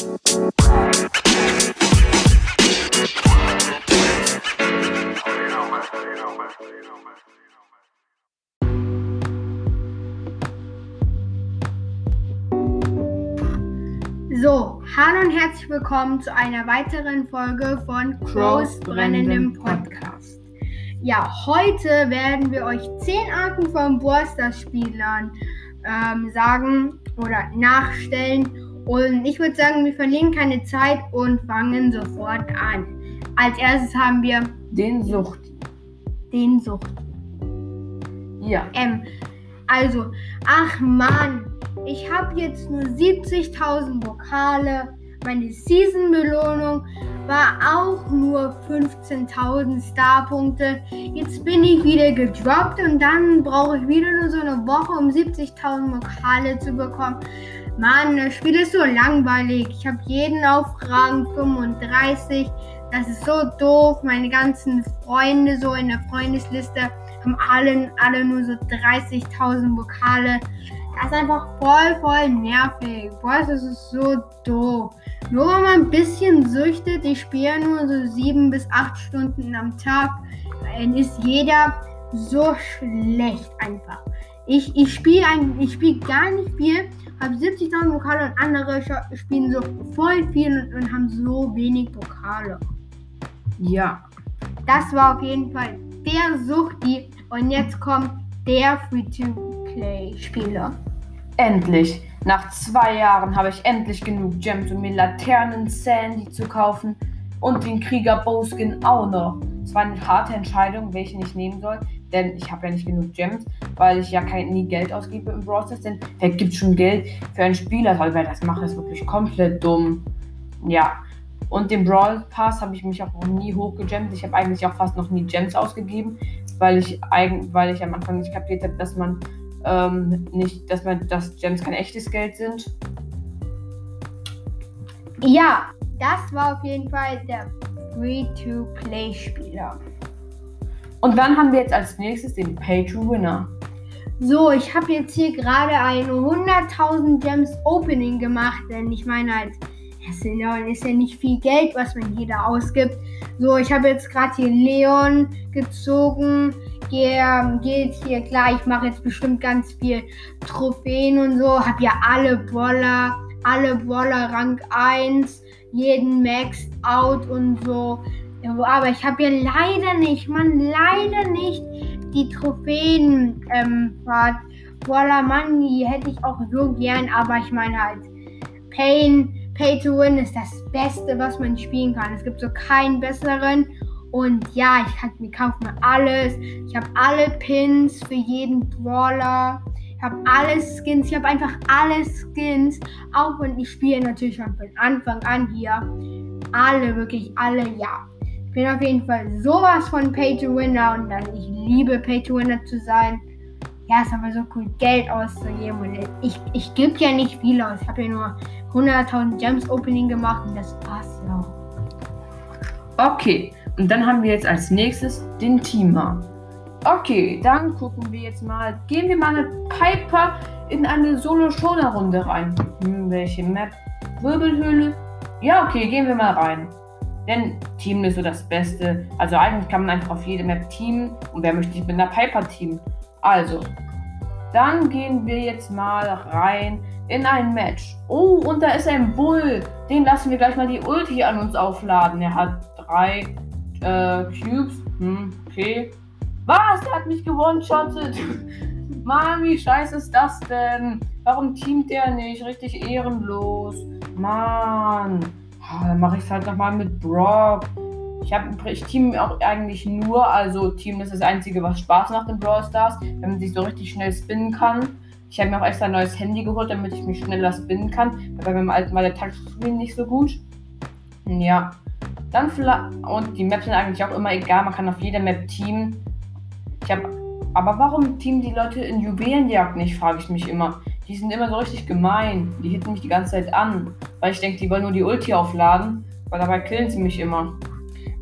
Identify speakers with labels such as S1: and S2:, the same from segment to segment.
S1: So, hallo und herzlich willkommen zu einer weiteren Folge von Crows brennendem Podcast. Ja, heute werden wir euch 10 Arten von Burster-Spielern ähm, sagen oder nachstellen. Und ich würde sagen, wir verlieren keine Zeit und fangen sofort an. Als erstes haben wir
S2: Den Sucht.
S1: den Sucht.
S2: Ja.
S1: Ähm, also, ach Mann, ich habe jetzt nur 70.000 Vokale. Meine Season-Belohnung war auch nur 15.000 Star-Punkte. Jetzt bin ich wieder gedroppt und dann brauche ich wieder nur so eine Woche, um 70.000 Vokale zu bekommen. Mann, das Spiel ist so langweilig. Ich habe jeden auf Rang 35. Das ist so doof. Meine ganzen Freunde so in der Freundesliste haben alle, alle nur so 30.000 Vokale. Das ist einfach voll, voll nervig. Boah, das ist so doof. Nur wenn man ein bisschen süchtet, ich spiele nur so sieben bis acht Stunden am Tag, dann ist jeder so schlecht einfach. Ich, ich spiele spiel gar nicht viel, habe 70.000 Vokale und andere spielen so voll viel und, und haben so wenig Vokale.
S2: Ja.
S1: Das war auf jeden Fall der Suchti. Und jetzt kommt der Free-to-Play-Spieler.
S2: Endlich. Nach zwei Jahren habe ich endlich genug Gems, um mir Laternen Sandy zu kaufen und den Krieger Bowskin auch noch. Es war eine harte Entscheidung, welchen ich nehmen soll, denn ich habe ja nicht genug Gems, weil ich ja kein, nie Geld ausgebe im Stars, denn wer gibt schon Geld für einen Spieler? Also, wer das macht, ist wirklich komplett dumm. Ja. Und den Brawl Pass habe ich mich auch noch nie hochgegemmt. Ich habe eigentlich auch fast noch nie Gems ausgegeben, weil ich, eigen, weil ich am Anfang nicht kapiert habe, dass man ähm, nicht, dass man, dass Gems kein echtes Geld sind.
S1: Ja, das war auf jeden Fall der Free-to-Play-Spieler.
S2: Und dann haben wir jetzt als nächstes den Pay to Winner.
S1: So, ich habe jetzt hier gerade ein 100.000 Gems Opening gemacht, denn ich meine halt, es ist ja nicht viel Geld, was man hier da ausgibt. So, ich habe jetzt gerade hier Leon gezogen. Gehe, geht hier klar, ich mache jetzt bestimmt ganz viel Trophäen und so. Hab ja alle Brawler, alle Brawler Rang 1, jeden Maxed Out und so. Aber ich habe ja leider nicht, man, leider nicht die Trophäen ähm, Fahrt. Brawler Mann, die hätte ich auch so gern, aber ich meine halt, Pain, Pay to Win ist das Beste, was man spielen kann. Es gibt so keinen besseren. Und ja, ich kann mir alles. Ich habe alle Pins für jeden Brawler. Ich habe alle Skins. Ich habe einfach alle Skins. Auch wenn ich spiele natürlich schon von Anfang an hier. Alle, wirklich alle, ja. Ich bin auf jeden Fall sowas von Pay to Winner und dann ich liebe Pay to Winner zu sein. Ja, ist aber so cool, Geld auszugeben. Und ich, ich gebe ja nicht viel aus. Ich habe ja nur 100.000 Gems Opening gemacht und das passt ja.
S2: Okay, und dann haben wir jetzt als nächstes den Teamer. Okay, dann gucken wir jetzt mal. Gehen wir mal mit Piper in eine Solo-Showdown-Runde rein. Hm, welche Map? Wirbelhöhle? Ja, okay, gehen wir mal rein. Denn Team ist so das Beste. Also eigentlich kann man einfach auf jede Map teamen. Und wer möchte nicht mit einer Piper teamen? Also, dann gehen wir jetzt mal rein in ein Match. Oh, und da ist ein Bull. Den lassen wir gleich mal die Ulti an uns aufladen. Er hat drei äh, Cubes. Hm, okay. Was? Der hat mich gewone-shottet. Mann, wie scheiße ist das denn? Warum teamt der nicht? Richtig ehrenlos. Mann. Ah, Dann mache ich es halt nochmal mit Brock. Ich, ich team auch eigentlich nur, also Team ist das Einzige, was Spaß macht in Brawl Stars, wenn man sich so richtig schnell spinnen kann. Ich habe mir auch extra ein neues Handy geholt, damit ich mich schneller spinnen kann. weil Bei meinem alten war der Touchscreen nicht so gut. Ja. Dann vielleicht. Und die Maps sind eigentlich auch immer egal, man kann auf jeder Map teamen. Ich habe. Aber warum teamen die Leute in Juwelenjagd nicht, frage ich mich immer. Die sind immer so richtig gemein. Die hitten mich die ganze Zeit an. Weil ich denke, die wollen nur die Ulti aufladen. Weil dabei killen sie mich immer.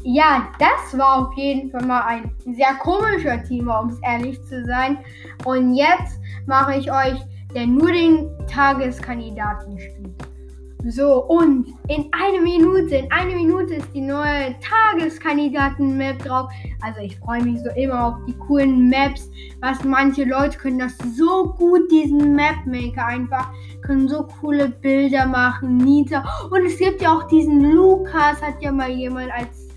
S1: Ja, das war auf jeden Fall mal ein sehr komischer Teamer, um es ehrlich zu sein. Und jetzt mache ich euch, der nur den Tageskandidaten. So, und in einer Minute, in einer Minute ist die neue Tageskandidaten-Map drauf. Also ich freue mich so immer auf die coolen Maps, was manche Leute können das so gut, diesen Mapmaker einfach, können so coole Bilder machen, Nita. Und es gibt ja auch diesen Lukas, hat ja mal jemand als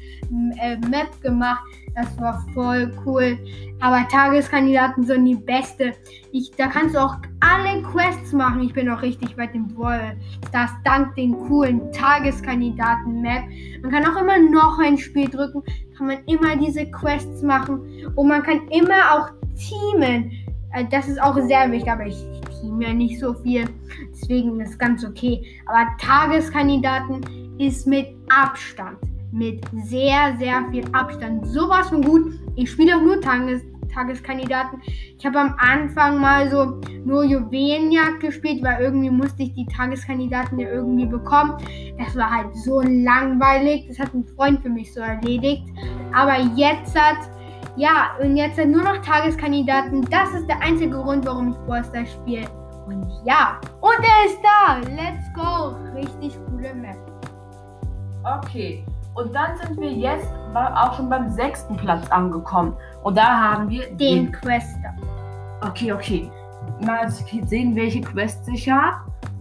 S1: äh, Map gemacht. Das war voll cool. Aber Tageskandidaten sind die beste. Ich, da kannst du auch alle Quests machen. Ich bin auch richtig weit im Brawl Das dank den coolen Tageskandidaten-Map. Man kann auch immer noch ein Spiel drücken. Kann man immer diese Quests machen. Und man kann immer auch teamen. Äh, das ist auch sehr wichtig, aber ich team ja nicht so viel. Deswegen ist ganz okay. Aber Tageskandidaten ist mit Abstand mit sehr, sehr viel Abstand. Sowas von gut. Ich spiele auch nur Tages Tageskandidaten. Ich habe am Anfang mal so nur Juwelenjagd gespielt, weil irgendwie musste ich die Tageskandidaten ja irgendwie bekommen. Das war halt so langweilig. Das hat ein Freund für mich so erledigt. Aber jetzt hat, ja, und jetzt hat nur noch Tageskandidaten. Das ist der einzige Grund, warum ich Brawl spiele. Und ja, und er ist da. Let's go. Richtig coole Map.
S2: Okay, und dann sind wir jetzt auch schon beim sechsten Platz angekommen. Und da haben wir
S1: den, den Quester.
S2: Okay, okay. Mal sehen, welche Quests ich habe.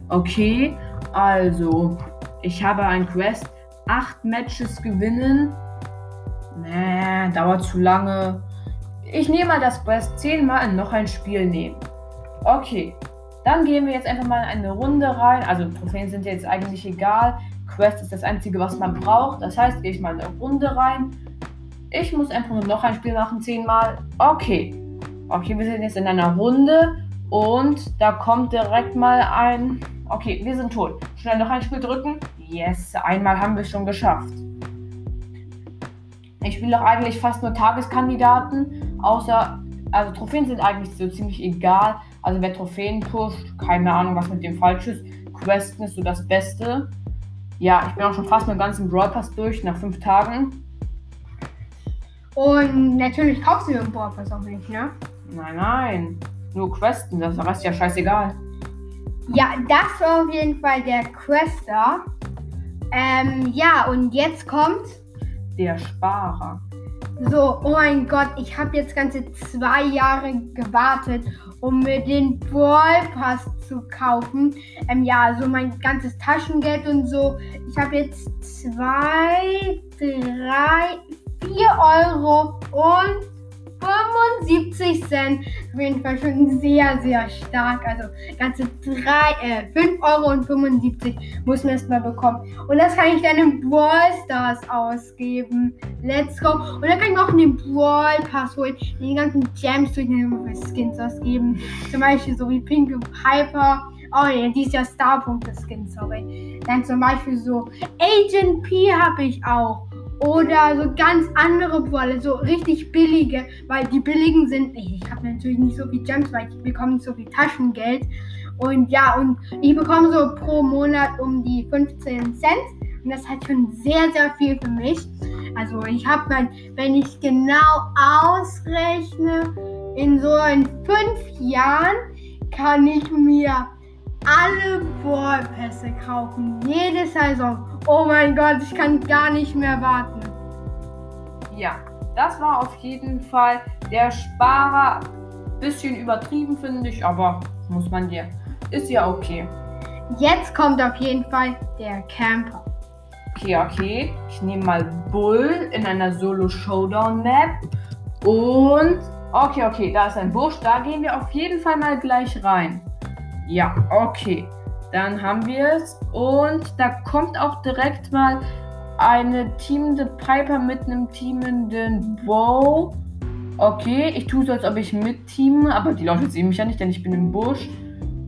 S2: Okay, also ich habe ein Quest. Acht Matches gewinnen. Nee, dauert zu lange. Ich nehme mal das Quest zehnmal in noch ein Spiel nehmen. Okay, dann gehen wir jetzt einfach mal in eine Runde rein. Also Trophäen sind jetzt eigentlich egal. Quest ist das Einzige, was man braucht. Das heißt, gehe ich mal in eine Runde rein. Ich muss einfach nur noch ein Spiel machen, zehnmal. Okay. Okay, wir sind jetzt in einer Runde und da kommt direkt mal ein. Okay, wir sind tot. Schnell noch ein Spiel drücken. Yes, einmal haben wir es schon geschafft. Ich spiele auch eigentlich fast nur Tageskandidaten, außer, also Trophäen sind eigentlich so ziemlich egal. Also wer Trophäen pusht, keine Ahnung, was mit dem falsch ist. Questen ist so das Beste. Ja, ich bin auch schon fast mit dem ganzen Brawl Pass durch, nach fünf Tagen.
S1: Und natürlich kaufst du den Brawl Pass auch nicht, ne?
S2: Nein, nein. Nur Questen, das ist ja scheißegal.
S1: Ja, das war auf jeden Fall der Quester. Ähm, ja, und jetzt kommt
S2: der Sparer.
S1: So, oh mein Gott, ich habe jetzt ganze zwei Jahre gewartet, um mir den Brawl Pass zu kaufen. Ähm, ja, so mein ganzes Taschengeld und so. Ich habe jetzt zwei, drei, vier Euro und 75 Cent. Auf jeden Fall schon sehr, sehr stark. Also ganze 3, äh, 5 Euro und 75 muss man erstmal bekommen. Und das kann ich dann im Brawl Stars ausgeben. Let's go. Und dann kann ich noch einen Brawl Pass holen. Die ganzen Gems durch den Skins ausgeben. Zum Beispiel so wie Pink Piper. Oh ne, die ist ja Star-Punkte-Skin, sorry. Dann zum Beispiel so Agent P habe ich auch. Oder so ganz andere Brawler, so richtig billige, weil die billigen sind, ich habe natürlich nicht so viel Gems, weil ich bekomme nicht so viel Taschengeld. Und ja, und ich bekomme so pro Monat um die 15 Cent. Und das ist halt schon sehr, sehr viel für mich. Also ich habe mal, wenn ich genau ausrechne, in so in fünf Jahren kann ich mir alle Ballpässe kaufen. Jede Saison. Oh mein Gott, ich kann gar nicht mehr warten.
S2: Ja, das war auf jeden Fall der Sparer. Bisschen übertrieben, finde ich, aber muss man dir. Ist ja okay.
S1: Jetzt kommt auf jeden Fall der Camper.
S2: Okay, okay. Ich nehme mal Bull in einer Solo-Showdown-Map. Und. Okay, okay, da ist ein Busch. Da gehen wir auf jeden Fall mal gleich rein. Ja, okay. Dann haben wir es. Und da kommt auch direkt mal eine teamende Piper mit einem teamenden Bow. Okay, ich tue so, als ob ich mitteame, aber die Leute sehen mich ja nicht, denn ich bin im Busch.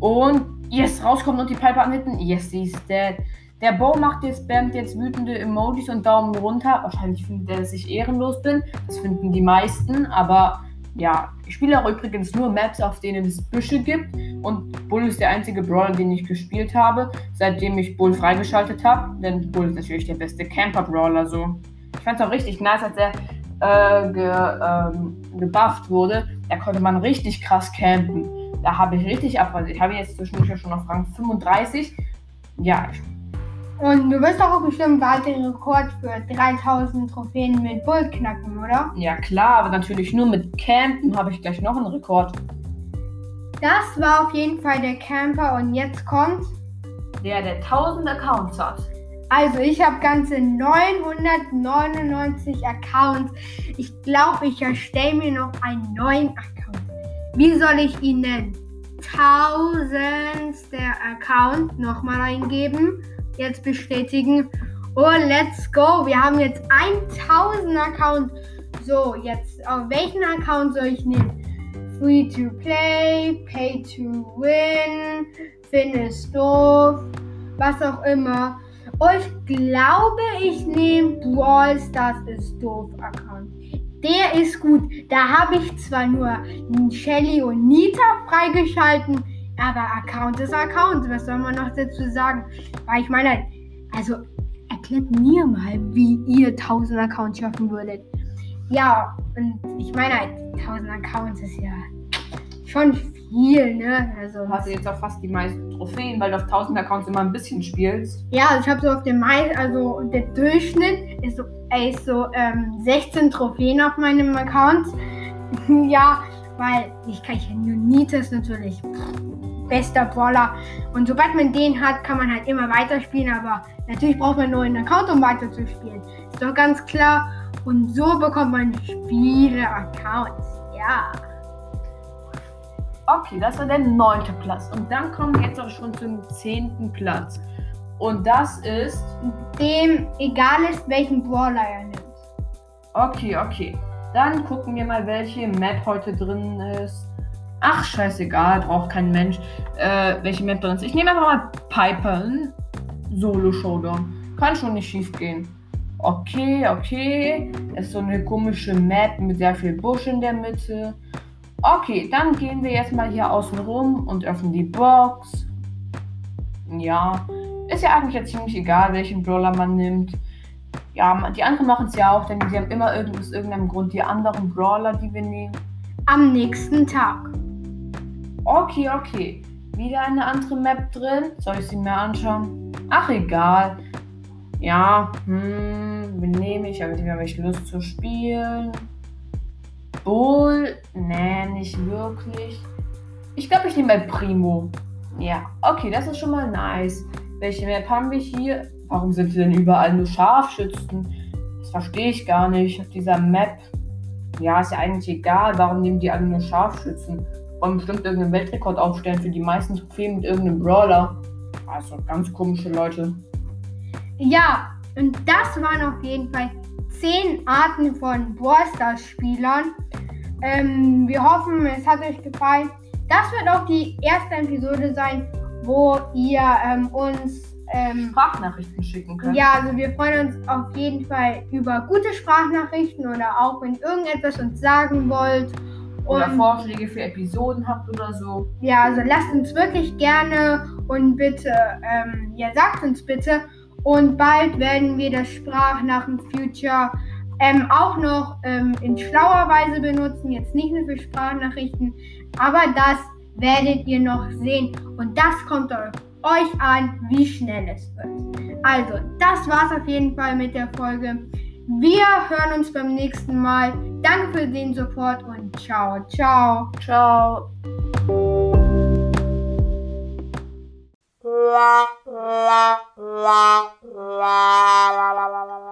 S2: Und yes, rauskommt und die Piper anhitten. Yes, sie ist dead. Der Bow macht jetzt, spammt jetzt wütende Emojis und Daumen runter. Wahrscheinlich findet er, dass ich ehrenlos bin. Das finden die meisten, aber ja, ich spiele auch übrigens nur Maps, auf denen es Büsche gibt. Und Bull ist der einzige Brawler, den ich gespielt habe, seitdem ich Bull freigeschaltet habe. Denn Bull ist natürlich der beste Camper-Brawler so. Ich fand es auch richtig nice, als er äh, ge, ähm, gebufft wurde. Da konnte man richtig krass campen. Da habe ich richtig ab. Also ich habe jetzt zwischendurch schon auf Rang 35. Ja,
S1: Und du wirst doch auch bestimmt bald den Rekord für 3000 Trophäen mit Bull knacken, oder?
S2: Ja klar, aber natürlich nur mit Campen habe ich gleich noch einen Rekord.
S1: Das war auf jeden Fall der Camper und jetzt kommt.
S2: Der, der 1000 Accounts hat.
S1: Also ich habe ganze 999 Accounts. Ich glaube, ich erstelle mir noch einen neuen Account. Wie soll ich ihn nennen? Tausendster Account nochmal eingeben. Jetzt bestätigen. Oh, let's go. Wir haben jetzt 1000 Account. So, jetzt auf welchen Account soll ich nehmen? Free to play, pay to win, Finn ist doof, was auch immer. Und ich glaube, ich nehme Brawl Stars ist doof Account. Der ist gut. Da habe ich zwar nur Shelly und Nita freigeschalten, aber Account ist Account. Was soll man noch dazu sagen? Weil ich meine, also erklärt mir mal, wie ihr 1000 Accounts schaffen würdet. Ja, und ich meine halt, 1000 Accounts ist ja schon viel, ne? Also,
S2: Du hast jetzt auch fast die meisten Trophäen, weil du auf 1000 Accounts immer ein bisschen spielst.
S1: ja, also ich habe so auf dem Mai, also der Durchschnitt ist so, ey, ist so ähm, 16 Trophäen auf meinem Account. ja, weil ich kann ja nur Nitas natürlich. Pff, bester Brawler. Und sobald man den hat, kann man halt immer weiterspielen, aber natürlich braucht man nur einen Account, um weiterzuspielen. Ist doch ganz klar. Und so bekommt man viele Accounts. Ja.
S2: Okay, das war der neunte Platz. Und dann kommen wir jetzt auch schon zum zehnten Platz. Und das ist.
S1: Dem egal ist, welchen Brawler er nimmt.
S2: Okay, okay. Dann gucken wir mal, welche Map heute drin ist. Ach, scheißegal, braucht kein Mensch. Äh, welche Map ist. Ich nehme einfach mal Piper in Solo Showdown. Kann schon nicht schief gehen. Okay, okay. Ist so eine komische Map mit sehr viel Busch in der Mitte. Okay, dann gehen wir jetzt mal hier außen rum und öffnen die Box. Ja, ist ja eigentlich jetzt ziemlich egal, welchen Brawler man nimmt. Ja, die anderen machen es ja auch, denn sie haben immer irgend, aus irgendeinem Grund die anderen Brawler, die wir nehmen.
S1: Am nächsten Tag.
S2: Okay, okay. Wieder eine andere Map drin. Soll ich sie mir anschauen? Ach, egal. Ja, hm, wen nehme ich? Aber habe ich Lust zu spielen. Bull? Nee, nicht wirklich. Ich glaube, ich nehme mal Primo. Ja, okay, das ist schon mal nice. Welche Map haben wir hier? Warum sind denn überall nur Scharfschützen? Das verstehe ich gar nicht auf dieser Map. Ja, ist ja eigentlich egal. Warum nehmen die alle nur Scharfschützen? Wollen bestimmt irgendeinen Weltrekord aufstellen für die meisten Trophäen mit irgendeinem Brawler. Also ganz komische Leute.
S1: Ja, und das waren auf jeden Fall 10 Arten von Brawl Stars Spielern. Ähm, wir hoffen, es hat euch gefallen. Das wird auch die erste Episode sein, wo ihr ähm, uns ähm,
S2: Sprachnachrichten schicken können.
S1: Ja, also wir freuen uns auf jeden Fall über gute Sprachnachrichten oder auch wenn irgendetwas uns sagen wollt.
S2: Oder
S1: Und
S2: Vorschläge für Episoden habt oder so.
S1: ja, also lasst uns wirklich gerne und bitte, ähm, ja, sagt uns bitte. Und bald werden wir das Sprachnachrichten-Future ähm, auch noch ähm, in schlauer Weise benutzen. Jetzt nicht nur für Sprachnachrichten, aber das werdet ihr noch sehen. Und das kommt eu- euch an, wie schnell es wird. Also, das war's auf jeden Fall mit der Folge. Wir hören uns beim nächsten Mal. Danke für den Support und ciao, ciao.
S2: Ciao.
S3: la la la la la